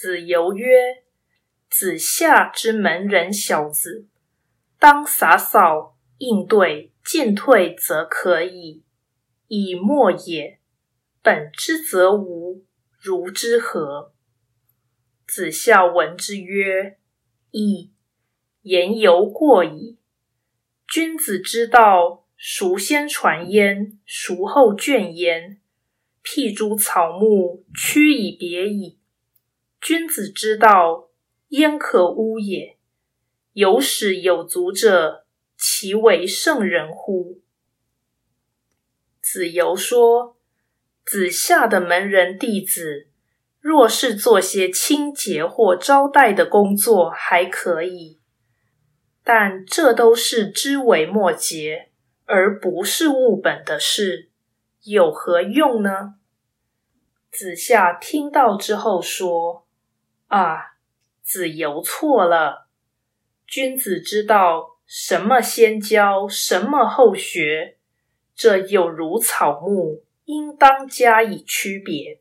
子游曰：“子夏之门人小子，当洒扫应对，进退则可以。以莫也。本之则无，如之何？”子夏闻之曰：“亦言犹过矣。君子之道，孰先传焉？孰后倦焉？辟诸草木，趋以别矣。”君子之道，焉可污也？有始有足者，其为圣人乎？子游说：子夏的门人弟子，若是做些清洁或招待的工作，还可以；但这都是枝微末节，而不是务本的事，有何用呢？子夏听到之后说。啊，子游错了。君子之道，什么先教，什么后学，这有如草木，应当加以区别。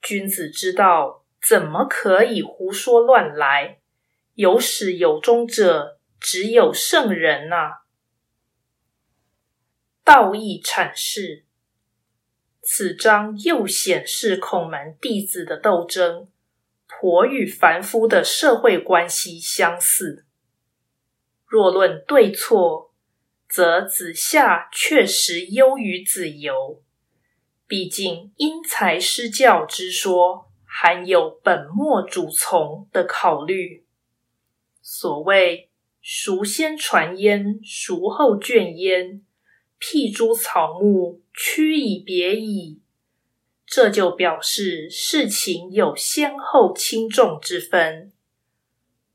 君子之道，怎么可以胡说乱来？有始有终者，只有圣人呐。道义阐释，此章又显示孔门弟子的斗争。佛与凡夫的社会关系相似。若论对错，则子夏确实优于子游。毕竟因材施教之说，含有本末主从的考虑。所谓“孰先传焉，孰后倦焉？辟诸草木，趋以别矣。”这就表示事情有先后轻重之分，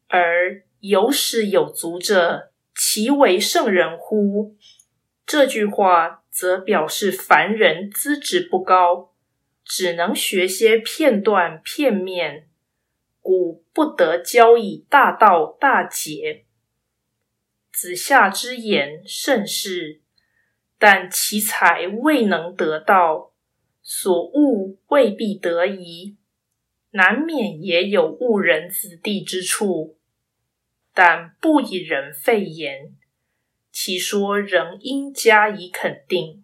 而有始有足者，其为圣人乎？这句话则表示凡人资质不高，只能学些片段片面，故不得教以大道大节。子夏之言甚是，但其才未能得到。所恶未必得宜，难免也有误人子弟之处，但不以人废言，其说仍应加以肯定。